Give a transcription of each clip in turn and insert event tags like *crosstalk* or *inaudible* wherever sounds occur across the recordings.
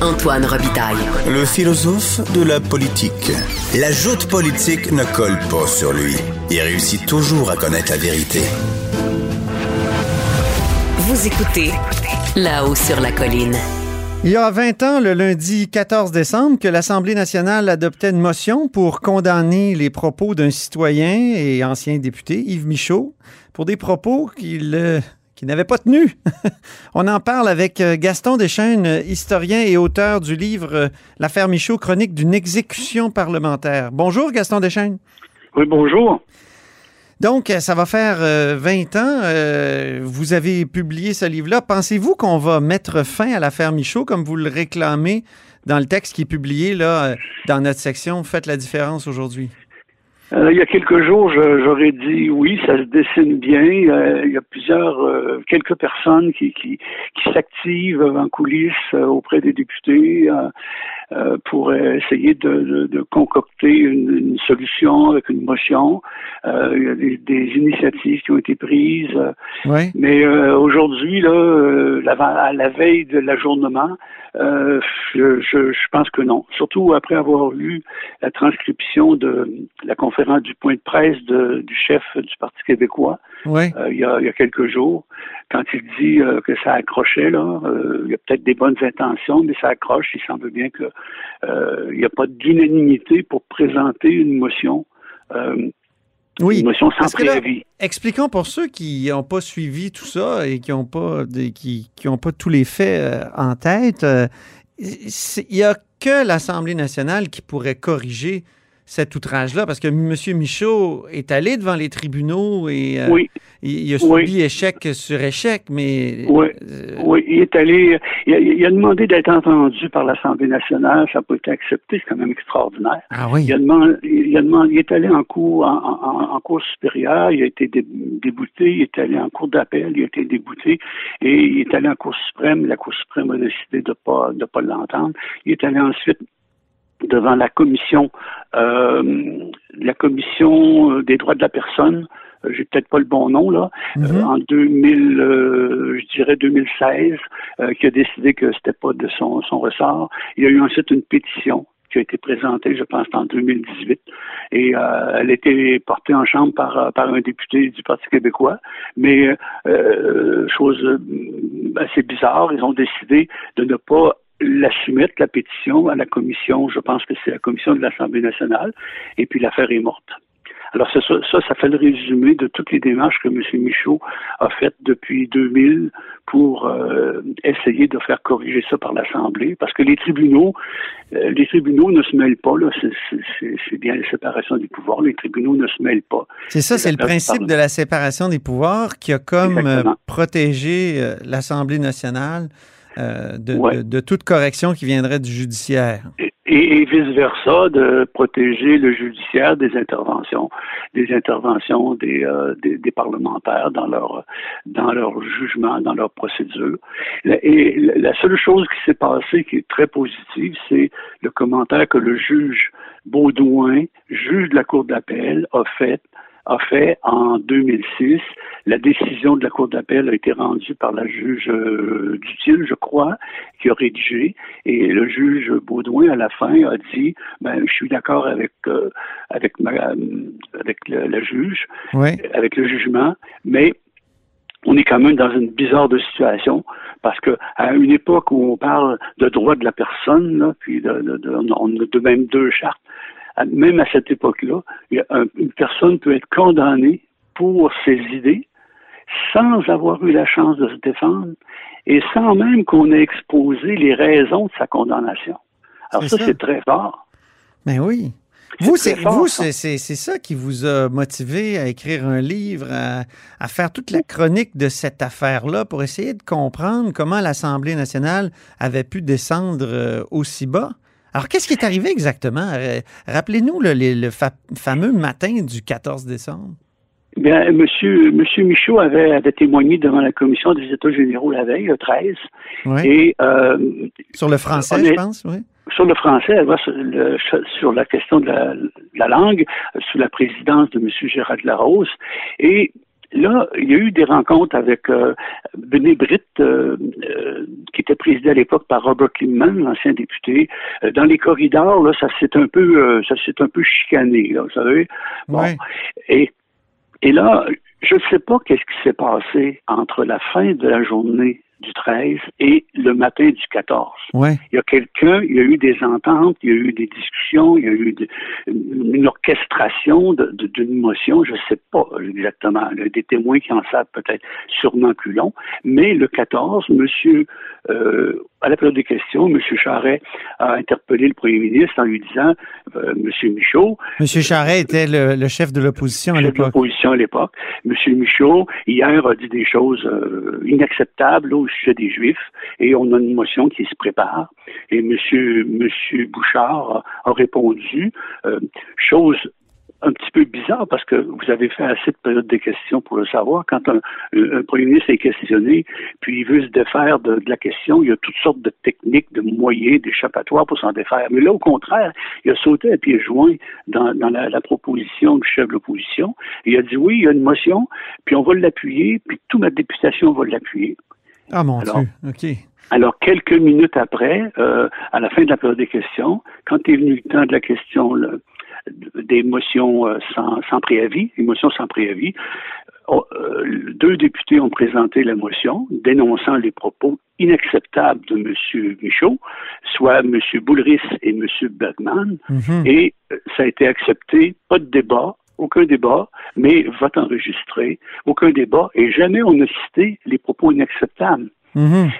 Antoine Robitaille. Le philosophe de la politique. La joute politique ne colle pas sur lui. Il réussit toujours à connaître la vérité. Vous écoutez là-haut sur la colline. Il y a 20 ans, le lundi 14 décembre, que l'Assemblée nationale adoptait une motion pour condamner les propos d'un citoyen et ancien député, Yves Michaud, pour des propos qu'il qui n'avait pas tenu. *laughs* On en parle avec euh, Gaston Deschaines, historien et auteur du livre euh, L'affaire Michaud, chronique d'une exécution parlementaire. Bonjour Gaston Deschaines. Oui, bonjour. Donc, euh, ça va faire 20 ans. vous avez publié ce livre-là. Pensez-vous qu'on va mettre fin à l'affaire Michaud comme vous le réclamez dans le texte qui est publié là, dans notre section Faites la différence aujourd'hui? Euh, il y a quelques jours, j'aurais dit oui, ça se dessine bien. Euh, il y a plusieurs, euh, quelques personnes qui, s'activent en coulisses auprès des députés pour essayer de, de, concocter une, solution avec une motion. il y a des, des, initiatives qui ont été prises. Mais aujourd'hui, là, la, à la veille de l'ajournement, je, je, je, pense que non. Surtout après avoir lu la transcription de la conférence du point de presse du chef du Parti québécois euh, il, y a, quelques jours, quand il dit euh, que ça accrochait, là, euh, il y a peut-être des bonnes intentions, mais ça accroche. Il semble bien qu'il n'y a pas d'unanimité pour présenter une motion. oui. Une motion sans préavis. expliquons pour ceux qui n'ont pas suivi tout ça et qui n'ont pas, qui, qui pas tous les faits en tête. Il n'y a que l'Assemblée nationale qui pourrait corriger cet outrage-là? Parce que M. Michaud est allé devant les tribunaux et euh, il, a subi échec sur échec, mais... Oui, euh, oui il est allé... Il a, demandé d'être entendu par l'Assemblée nationale, ça n'a pas été accepté, c'est quand même extraordinaire. Ah oui? Il, a demandé, il, a demandé, il est allé en cours, en, cours supérieure, il a été débouté, il est allé en cours d'appel, il a été débouté, et il est allé en cour suprême, la Cour suprême a décidé de ne pas, de pas l'entendre. Il est allé ensuite devant la commission, euh, la commission euh, des droits de la personne. Euh, j'ai peut-être pas le bon nom là. Mhm. en 2000, je dirais 2016, qui a décidé que c'était pas de son, son ressort. Il y a eu ensuite une pétition qui a été présentée, je pense, en 2018. Et euh, elle a été portée en chambre par, par un député du Parti québécois. Mais, euh, chose assez bizarre, ils ont décidé de ne pas la soumettre, la pétition, à la commission, je pense que c'est la commission de l'Assemblée nationale, et puis l'affaire est morte. Alors ça, ça, ça fait le résumé de toutes les démarches que M. Michaud a faites depuis 2000 pour euh, essayer de faire corriger ça par l'Assemblée, parce que les tribunaux, euh, les tribunaux ne se mêlent pas, là, c'est bien la séparation des pouvoirs, les tribunaux ne se mêlent pas. C'est ça, c'est le principe de la séparation des pouvoirs qui a comme euh, protégé l'Assemblée nationale euh, de, toute correction qui viendrait du judiciaire. Et, vice-versa, de protéger le judiciaire des interventions, des interventions des, euh, des, parlementaires dans leur, dans leur jugement, dans leur procédure. Et la seule chose qui s'est passée qui est très positive, c'est le commentaire que le juge Baudouin, juge de la Cour d'appel, a fait a fait en 2006. La décision de la Cour d'appel a été rendue par la juge euh, Dutil, je crois, qui a rédigé. Et le juge Baudouin, à la fin, a dit ben, Je suis d'accord avec, euh, avec, ma, avec le, juge, avec le jugement, mais on est quand même dans une bizarre de situation parce que à une époque où on parle de droit de la personne, puis de, de, de, on a de même deux chartes, même à cette époque-là, une personne peut être condamnée pour ses idées sans avoir eu la chance de se défendre et sans même qu'on ait exposé les raisons de sa condamnation. Alors ça, c'est très fort. Mais ben oui. Vous, c'est ça qui vous a motivé à écrire un livre, à, à faire toute la chronique de cette affaire-là pour essayer de comprendre comment l'Assemblée nationale avait pu descendre euh, aussi bas. Alors, qu'est-ce qui est arrivé exactement? Euh, rappelez-nous le, fameux matin du 14 décembre. Bien, monsieur, monsieur Michaud avait, témoigné devant la commission des États généraux la veille, le 13. Et, euh, sur le français, je pense, oui. Sur le français, sur, la question de la, langue, sous la présidence de M. Gérard Larose. Et là, il y a eu des rencontres avec euh, Bené Britt, euh, euh, qui était présidé à l'époque par Robert Kingman, l'ancien député. dans les corridors, là, ça s'est un peu, ça s'est un peu chicané, là, vous savez. Bon. Et, et là, je ne sais pas qu'est-ce qui s'est passé entre la fin de la journée du 13 et le matin du 14. Ouais. Il y a quelqu'un, il y a eu des ententes, il y a eu des discussions, il y a eu une orchestration d'une motion, je ne sais pas exactement. Il y a des témoins qui en savent peut-être sûrement plus long, mais le 14, monsieur, euh, à la période des questions, M. Charret a interpellé le premier ministre en lui disant, euh, M. Michaud... M. Charret était le, chef de l'opposition à l'époque. de l'opposition à l'époque. M. Michaud, hier, a dit des choses euh, inacceptables au sujet des Juifs, et on a une motion qui se prépare. Et M. Monsieur Bouchard a, répondu, euh, chose un petit peu bizarre parce que vous avez fait assez de période des questions pour le savoir. Quand un, premier ministre est questionné, puis il veut se défaire de, la question, il y a toutes sortes de techniques, de moyens, d'échappatoires pour s'en défaire. Mais là, au contraire, il a sauté à pieds joints dans, la, proposition du chef de l'opposition. Il a dit oui, il y a une motion, puis on va l'appuyer, puis toute ma députation va l'appuyer. Ah mon Dieu, OK. Alors, quelques minutes après, euh, à la fin de la période des questions, quand est venu le temps de la question des motions euh, sans, sans, préavis, sans préavis, oh, euh, deux députés ont présenté la motion dénonçant les propos inacceptables de M. Michaud, soit M. Boulris et M. Bergman, mhm. et ça a été accepté, pas de débat, aucun débat, mais vote enregistré, aucun débat, et jamais on n'a cité les propos inacceptables. Mhm.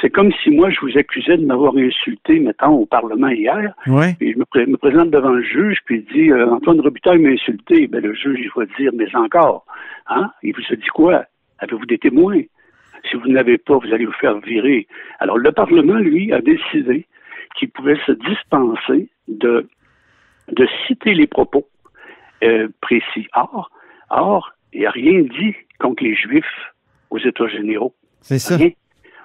C'est comme si moi, je vous accusais de m'avoir insulté, mettons, au Parlement hier. Et je me, présente devant le juge, puis il dit euh, Antoine Robitaille m'a insulté. Ben, le juge, il va dire Mais encore. Hein? Il vous a dit quoi? Avez-vous des témoins? Si vous n'avez pas, vous allez vous faire virer. Alors, le Parlement, lui, a décidé qu'il pouvait se dispenser de, de citer les propos euh, précis. Or, or, il n'y a rien dit contre les Juifs aux États généraux. C'est ça.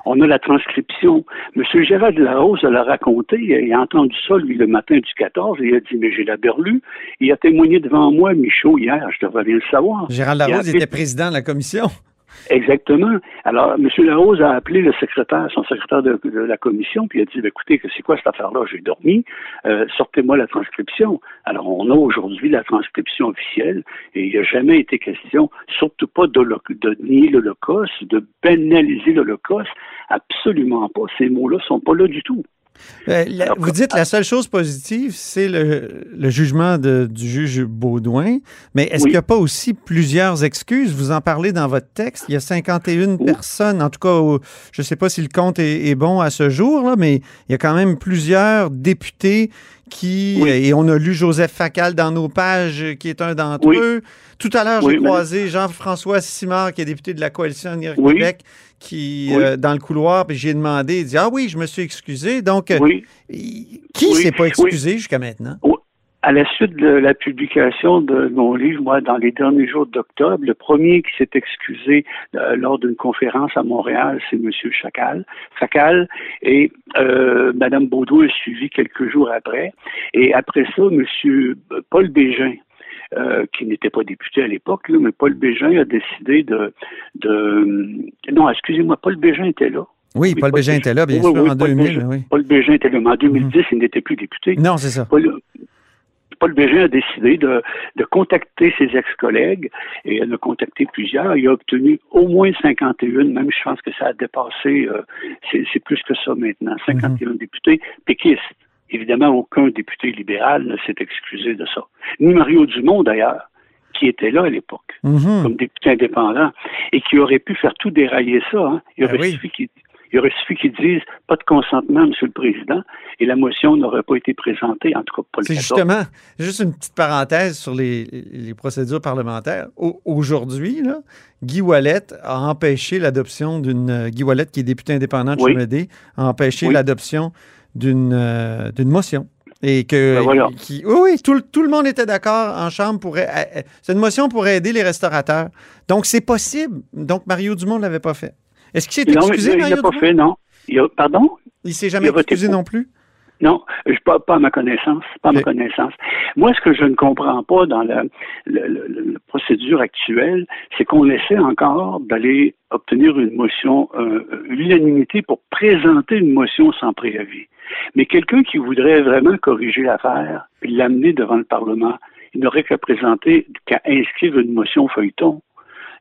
On a la transcription. M. Gérard de la Rose l'a raconté. Il a entendu ça, lui, le matin du 14, et il a dit, mais j'ai la berlue. Il a témoigné devant moi, Michaud, hier, je devrais bien le savoir. Gérald Larose était président de la commission. Exactement. Alors, M. Larose a appelé le secrétaire, son secrétaire de, la commission, puis il a dit, ben, écoutez, c'est quoi cette affaire-là? J'ai dormi, euh, sortez-moi la transcription. Alors, on a aujourd'hui la transcription officielle, et il n'y a jamais été question, surtout pas de, de nier l'Holocauste, de pénaliser l'Holocauste, absolument pas. Ces mots-là sont pas là du tout. Euh, vous dites la seule chose positive, c'est le, jugement du juge Baudouin, mais est-ce qu'il n'y a pas aussi plusieurs excuses? Vous en parlez dans votre texte. Il y a 51 personnes, en tout cas, je ne sais pas si le compte est, bon à ce jour, là, mais il y a quand même plusieurs députés qui, et on a lu Joseph Facal dans nos pages, qui est un d'entre eux. Tout à l'heure, j'ai croisé Jean-François Simard, qui est député de la Coalition Québec, qui, euh, dans le couloir, puis j'ai demandé, il dit Ah oui, je me suis excusé. Donc, euh, qui s'est pas excusé jusqu'à maintenant? À la suite de la publication de mon livre, moi, dans les derniers jours d'octobre, le premier qui s'est excusé euh, lors d'une conférence à Montréal, c'est M. Chacal. Chacal et euh, Mme Baudou a suivi quelques jours après. Et après ça, M. Paul Bégin, euh, qui n'était pas député à l'époque, mais Paul Bégin a décidé de... de non, excusez-moi, Paul Bégin était là. Oui, Paul, Bégin était là, bien sûr, en 2000. oui. Paul Bégin était là, mais en 2010, mhm. il n'était plus député. Non, c'est ça. Paul, Bégin a décidé de, de contacter ses ex-collègues et il a contacté plusieurs. Il a obtenu au moins 51, même je pense que ça a dépassé, euh, c'est plus que ça maintenant, 51 mhm. députés péquistes. Évidemment, aucun député libéral ne s'est excusé de ça. Ni Mario Dumont, d'ailleurs, qui était là à l'époque, mhm. comme député indépendant, et qui aurait pu faire tout dérailler ça. Hein. Il, ben aurait suffi qu'il dise pas de consentement, Monsieur le Président, et la motion n'aurait pas été présentée, en tout cas pas le C'est justement, juste une petite parenthèse sur les, procédures parlementaires. Aujourd'hui, Guy Wallet a empêché l'adoption d'une. Guy Wallet, qui est député indépendant de oui. a empêché l'adoption d'une euh, d'une motion. Et que, ben qui, oui, oui, tout, tout, le monde était d'accord en chambre. Pour, c'est une motion pour aider les restaurateurs. Donc, c'est possible. Donc, Mario Dumont ne l'avait pas fait. Est-ce qu'il s'est excusé, non, il l'a pas fait, non. Il a, pardon? Il s'est jamais excusé non plus? Non, je, pas, pas à ma connaissance. Pas à ma connaissance. Moi, ce que je ne comprends pas dans la, la, procédure actuelle, c'est qu'on essaie encore d'aller obtenir une motion, euh, l'unanimité pour présenter une motion sans préavis. Mais quelqu'un qui voudrait vraiment corriger l'affaire et l'amener devant le Parlement, il n'aurait qu'à présenter, qu'à inscrire une motion feuilleton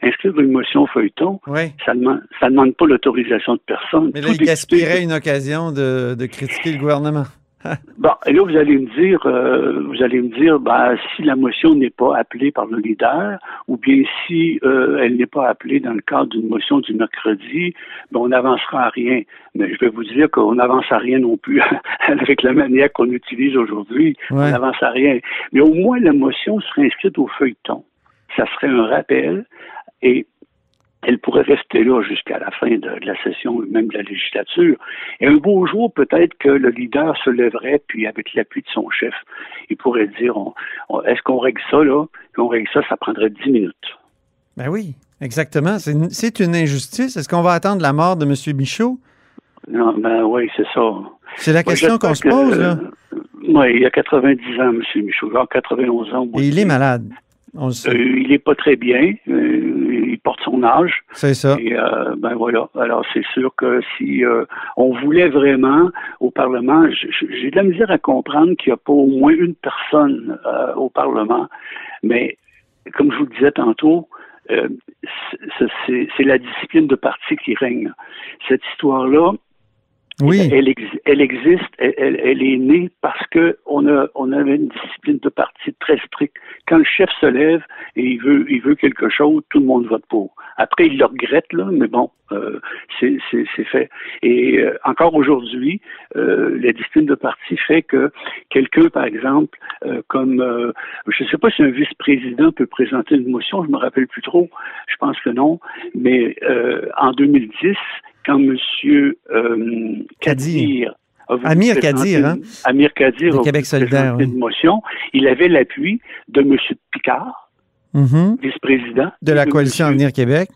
inscrire une motion feuilleton, ça ne demande, demande pas l'autorisation de personne. Mais là, il gaspillerait une occasion de, critiquer le gouvernement. *laughs* bon, et là, vous allez me dire, euh, vous allez me dire, ben, si la motion n'est pas appelée par le leader, ou bien si euh, elle n'est pas appelée dans le cadre d'une motion du mercredi, ben, on n'avancera à rien. Mais je vais vous dire qu'on n'avance à rien non plus *laughs* avec la manière qu'on utilise aujourd'hui. On n'avance à rien. Mais au moins, la motion serait inscrite au feuilleton. Ça serait un rappel et elle pourrait rester là jusqu'à la fin de, la session, même de la législature. Et un beau jour, peut-être que le leader se lèverait, puis avec l'appui de son chef, il pourrait dire est-ce qu'on règle ça là? Puis on règle ça, ça prendrait dix minutes. Ben oui, exactement. C'est une injustice. Est-ce qu'on va attendre la mort de M. Bichot? Non, ben oui, c'est ça. C'est la question qu'on se pose, là. oui, il y a 90 ans, M. Michaud, genre 91 ans. Et il est malade. Euh, il n'est pas très bien. Euh, il porte son âge. C'est ça. Et euh, ben voilà. Alors c'est sûr que si on voulait vraiment au Parlement, j'ai de la misère à comprendre qu'il n'y a pas au moins une personne au Parlement. Mais comme je vous le disais tantôt, c'est la discipline de parti qui règne. Cette histoire-là, oui. Elle, existe, elle, est née parce que on a on avait une discipline de parti très stricte. Quand le chef se lève et il veut il veut quelque chose, tout le monde vote pour. Après il le regrette là, mais bon, euh, c'est fait. Et euh, encore aujourd'hui, euh, la discipline de parti fait que quelqu'un, par exemple, euh, comme euh, je ne sais pas si un vice-président peut présenter une motion, je me rappelle plus trop, je pense que non, mais en 2010 quand M. Euh, Kadir Amir Kadir, hein? Amir Kadir de Québec solidaire, une motion. Il avait l'appui de M. Picard, mm-hmm. vice-président. De la coalition Avenir Québec.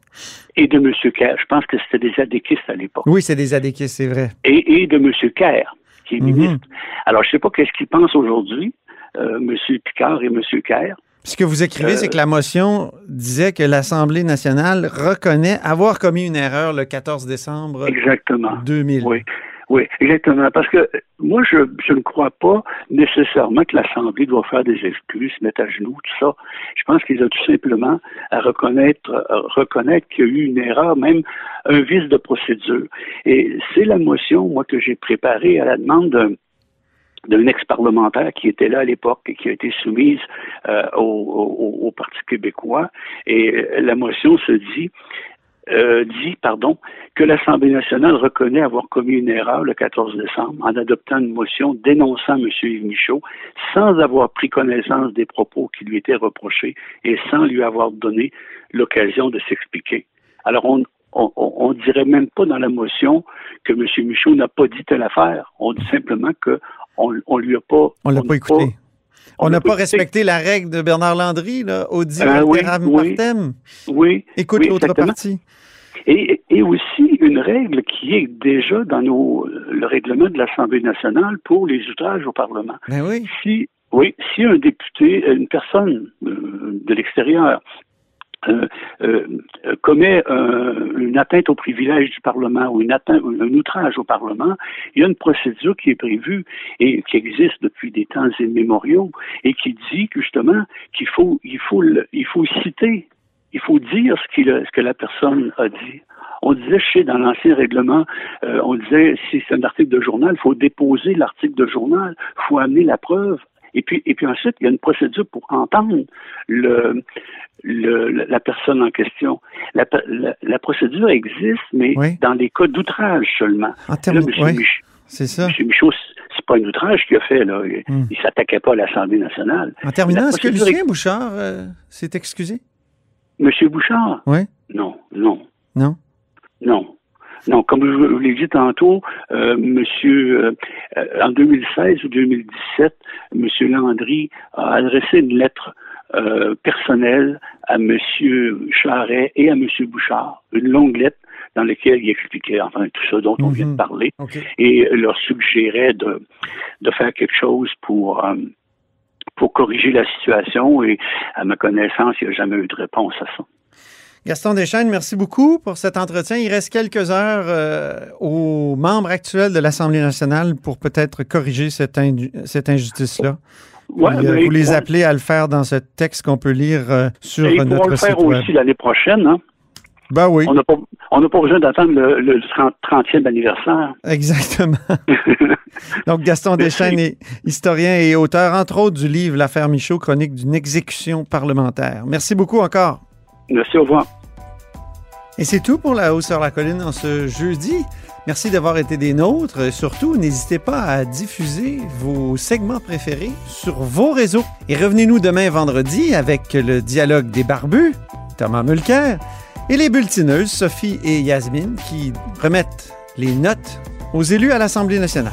Et de M. Kerr. Je pense que c'était des adéquistes à l'époque. Oui, c'est des adéquistes, c'est vrai. Et, de M. Kerr, qui est mm-hmm. ministre. Alors, je ne sais pas qu'est-ce qu'ils pensent aujourd'hui, euh, M. Picard et M. Kerr. Ce que vous écrivez, c'est que la motion disait que l'Assemblée nationale reconnaît avoir commis une erreur le 14 décembre exactement. 2000. Oui. Oui, exactement. Parce que moi, je, je ne crois pas nécessairement que l'Assemblée doit faire des excuses, se mettre à genoux, tout ça. Je pense qu'il a tout simplement à reconnaître, reconnaître qu'il y a eu une erreur, même un vice de procédure. Et c'est la motion, moi, que j'ai préparée à la demande d'un d'un ex-parlementaire qui était là à l'époque et qui a été soumise euh, au, Parti québécois. Et euh, la motion se dit euh, dit pardon, que l'Assemblée nationale reconnaît avoir commis une erreur le 14 décembre en adoptant une motion dénonçant M. Yves Michaud sans avoir pris connaissance des propos qui lui étaient reprochés et sans lui avoir donné l'occasion de s'expliquer. Alors, on, on, dirait même pas dans la motion que M. Michaud n'a pas dit telle affaire. On dit simplement que on, on lui a pas. On l'a pas écouté. on n'a pas, respecté la règle de Bernard Landry, là, au dire ah oui, oui, Écoute l'autre partie. Et, et, aussi une règle qui est déjà dans nos, le règlement de l'Assemblée nationale pour les outrages au Parlement. Ben oui. Si, oui, si un député, une personne euh, de l'extérieur euh, euh, commet une atteinte au privilège du Parlement ou un outrage au Parlement, il y a une procédure qui est prévue et qui existe depuis des temps immémoriaux et qui dit justement qu'il faut, il faut, il faut citer, il faut dire ce, que la personne a dit. On disait, sais, dans l'ancien règlement, euh, on disait, si c'est un article de journal, il faut déposer l'article de journal, il faut amener la preuve. Et puis, et puis ensuite, il y a une procédure pour entendre le, la personne en question. La, la, procédure existe, mais dans les cas d'outrage seulement. En termes oui, c'est ça. M. Michaud, c'est pas un outrage qu'il a fait. Là. Il, ne hmm. s'attaquait pas à l'Assemblée nationale. En terminant, est-ce que Lucien Bouchard euh, s'est excusé? Monsieur Bouchard? Oui. Non, non. Non? Non. Non, comme je vous l'ai dit tantôt, euh, monsieur, euh, en 2016 ou 2017, monsieur Landry a adressé une lettre euh, personnelle à M. Charret et à M. Bouchard, une longue lettre dans lequel il expliquait enfin tout ce dont on vient de Mhm. parler et leur suggérait de, de faire quelque chose pour euh, pour corriger la situation et à ma connaissance, il n'y a jamais eu de réponse à ça. Gaston Deschênes, merci beaucoup pour cet entretien. Il reste quelques heures euh, aux membres actuels de l'Assemblée nationale pour peut-être corriger cette, inju- cette injustice-là. Ouais, euh, mais vous les appelez à le faire dans ce texte qu'on peut lire euh, sur et notre le faire site web. aussi l'année prochaine. Hein? Ben oui, On n'a pas, besoin d'attendre le, le 30, 30e anniversaire. exactement. *laughs* Donc, Gaston Deschênes est historien et auteur, entre autres, du livre L'affaire Michaud, chronique d'une exécution parlementaire. Merci beaucoup encore. Merci, au revoir. Et c'est tout pour La Haut sur la Colline en ce jeudi. Merci d'avoir été des nôtres. Surtout, n'hésitez pas à diffuser vos segments préférés sur vos réseaux. Et revenez-nous demain vendredi avec le dialogue des barbus, Thomas Mulcair, et les bulletineuses, Sophie et Yasmine, qui remettent les notes aux élus à l'Assemblée nationale.